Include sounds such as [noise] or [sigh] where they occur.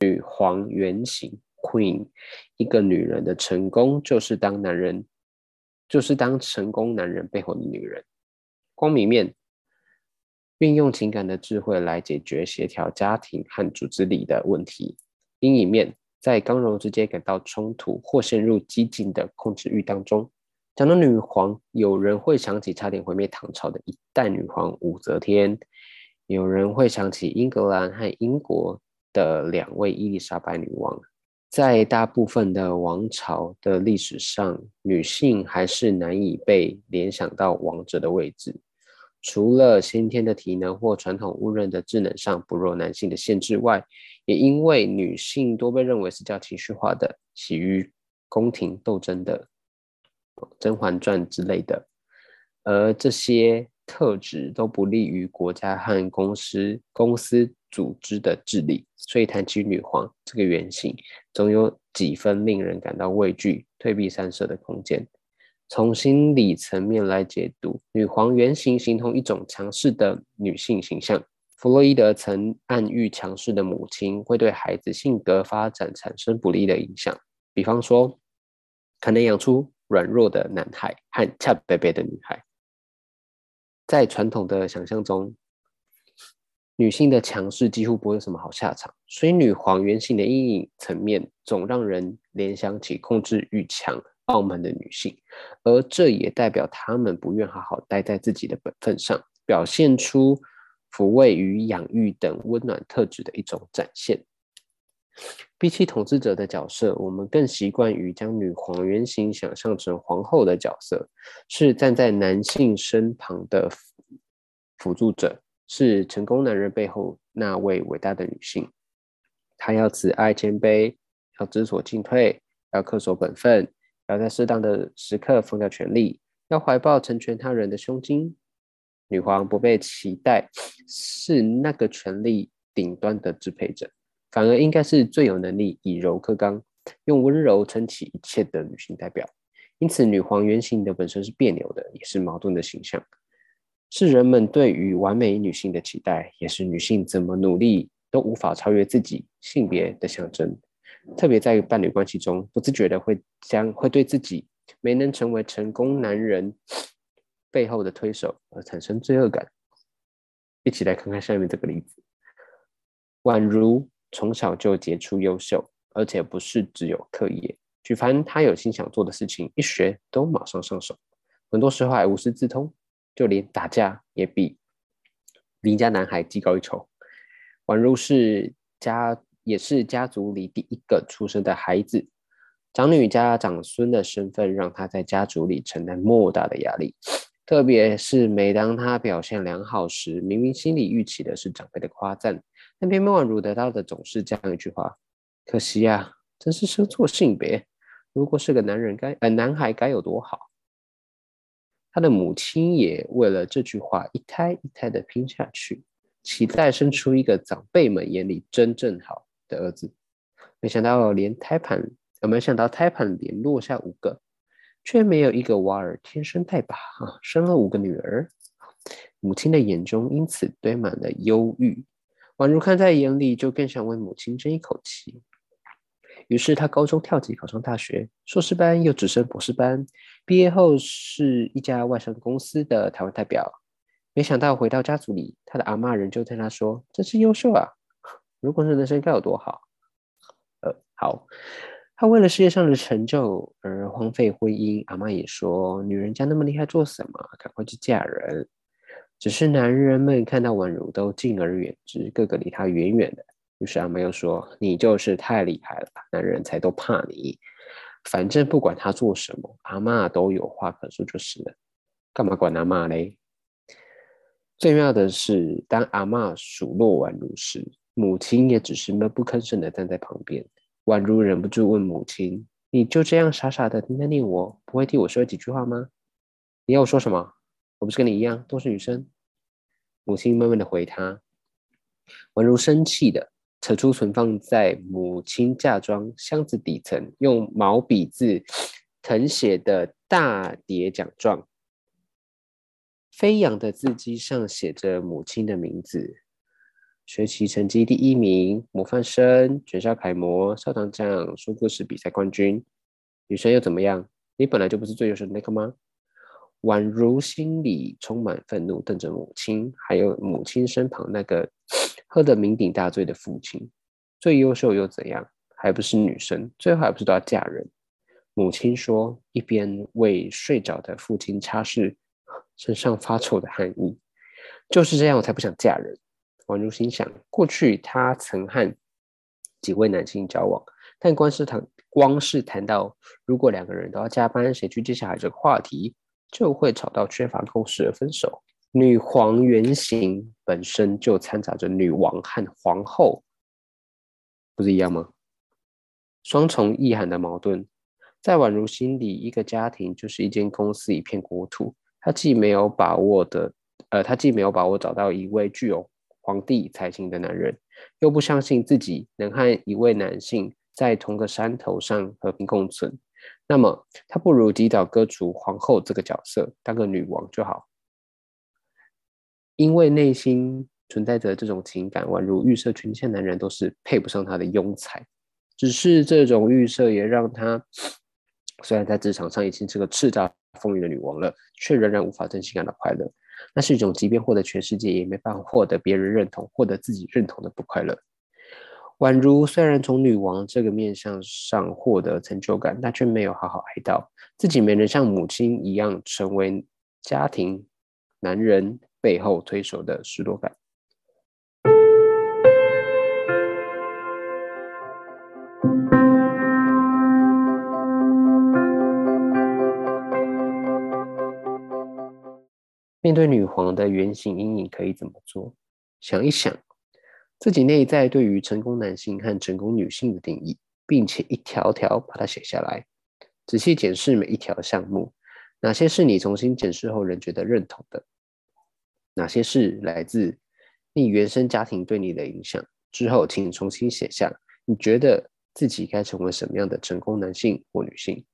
女皇原型 Queen，一个女人的成功就是当男人，就是当成功男人背后的女人。光明面，运用情感的智慧来解决协调家庭和组织里的问题。阴影面，在刚柔之间感到冲突或陷入激进的控制欲当中。讲到女皇，有人会想起差点毁灭唐朝的一代女皇武则天，有人会想起英格兰和英国的两位伊丽莎白女王。在大部分的王朝的历史上，女性还是难以被联想到王者的位置。除了先天的体能或传统误认的智能上不若男性的限制外，也因为女性多被认为是较情绪化的、喜于宫廷斗争的，《甄嬛传》之类的，而这些特质都不利于国家和公司公司组织的治理。所以谈起女皇这个原型，总有几分令人感到畏惧、退避三舍的空间。从心理层面来解读，女皇原型形同一种强势的女性形象。弗洛伊德曾暗喻强势的母亲会对孩子性格发展产生不利的影响，比方说，可能养出软弱的男孩和恰贝贝的女孩。在传统的想象中，女性的强势几乎不会有什么好下场，所以女皇原型的阴影层面总让人联想起控制欲强。傲慢的女性，而这也代表她们不愿好好待在自己的本分上，表现出抚慰与养育等温暖特质的一种展现。比起统治者的角色，我们更习惯于将女皇原型想象成皇后的角色，是站在男性身旁的辅助者，是成功男人背后那位伟大的女性。她要慈爱谦卑，要知所进退，要恪守本分。要在适当的时刻放掉权力，要怀抱成全他人的胸襟。女皇不被期待是那个权力顶端的支配者，反而应该是最有能力以柔克刚，用温柔撑起一切的女性代表。因此，女皇原型的本身是别扭的，也是矛盾的形象，是人们对于完美女性的期待，也是女性怎么努力都无法超越自己性别的象征。特别在伴侣关系中，不自觉的会将会对自己没能成为成功男人背后的推手而产生罪恶感。一起来看看下面这个例子：宛如从小就杰出优秀，而且不是只有课业，举凡他有心想做的事情，一学都马上上手，很多时候还无师自通，就连打架也比邻家男孩技高一筹。宛如是家。也是家族里第一个出生的孩子，长女家长孙的身份让他在家族里承担莫大的压力。特别是每当他表现良好时，明明心里预期的是长辈的夸赞，但偏偏宛如得到的总是这样一句话：“可惜呀，真是生错性别。如果是个男人，该呃男孩该有多好。”他的母亲也为了这句话一胎一胎的拼下去，期待生出一个长辈们眼里真正好。的儿子，没想到连胎盘，呃，没想到胎盘连落下五个，却没有一个娃儿天生带把啊！生了五个女儿，母亲的眼中因此堆满了忧郁。宛如看在眼里，就更想为母亲争一口气。于是他高中跳级考上大学，硕士班又直升博士班，毕业后是一家外商公司的台湾代表。没想到回到家族里，他的阿妈仍旧对他说：“真是优秀啊！” [laughs] 如果是人生该有多好？呃，好，他为了事业上的成就而荒废婚姻，阿妈也说，女人家那么厉害做什么？赶快去嫁人。只是男人们看到宛如都敬而远之，个个离他远远的。于是阿妈又说：“你就是太厉害了，男人才都怕你。反正不管他做什么，阿妈都有话可说就是了。干嘛管阿妈嘞？”最妙的是，当阿妈数落宛如时，母亲也只是闷不吭声的站在旁边，宛如忍不住问母亲：“你就这样傻傻的听他念我，不会替我说几句话吗？你要我说什么？我不是跟你一样都是女生？”母亲闷闷的回他，宛如生气的扯出存放在母亲嫁妆箱子底层用毛笔字誊写的大叠奖状，飞扬的字迹上写着母亲的名字。学习成绩第一名、模范生、全校楷模、校长奖、说故事比赛冠军。女生又怎么样？你本来就不是最优秀的那个吗？宛如心里充满愤怒，瞪着母亲，还有母亲身旁那个喝得酩酊大醉的父亲。最优秀又怎样？还不是女生，最后还不是都要嫁人？母亲说，一边为睡着的父亲擦拭身上发臭的汗衣。就是这样，我才不想嫁人。宛如心想，过去她曾和几位男性交往，但光是谈光是谈到如果两个人都要加班，谁去接下来这个话题？就会吵到缺乏共识而分手。女皇原型本身就掺杂着女王和皇后，不是一样吗？双重意涵的矛盾，在宛如心里，一个家庭就是一间公司，一片国土。他既没有把握的，呃，他既没有把握找到一位具有皇帝才情的男人，又不相信自己能和一位男性在同个山头上和平共存。那么，他不如及早割除皇后这个角色，当个女王就好。因为内心存在着这种情感，宛如预设全天男人都是配不上她的庸才。只是这种预设也让她，虽然在职场上已经是个叱咤风云的女王了，却仍然无法真心感到快乐。那是一种即便获得全世界，也没办法获得别人认同、获得自己认同的不快乐。宛如虽然从女王这个面相上获得成就感，但却没有好好爱到自己没能像母亲一样成为家庭男人背后推手的失落感。面对女皇的原型阴影，可以怎么做？想一想。自己内在对于成功男性和成功女性的定义，并且一条条把它写下来，仔细检视每一条项目，哪些是你重新检视后仍觉得认同的，哪些是来自你原生家庭对你的影响。之后，请重新写下你觉得自己该成为什么样的成功男性或女性。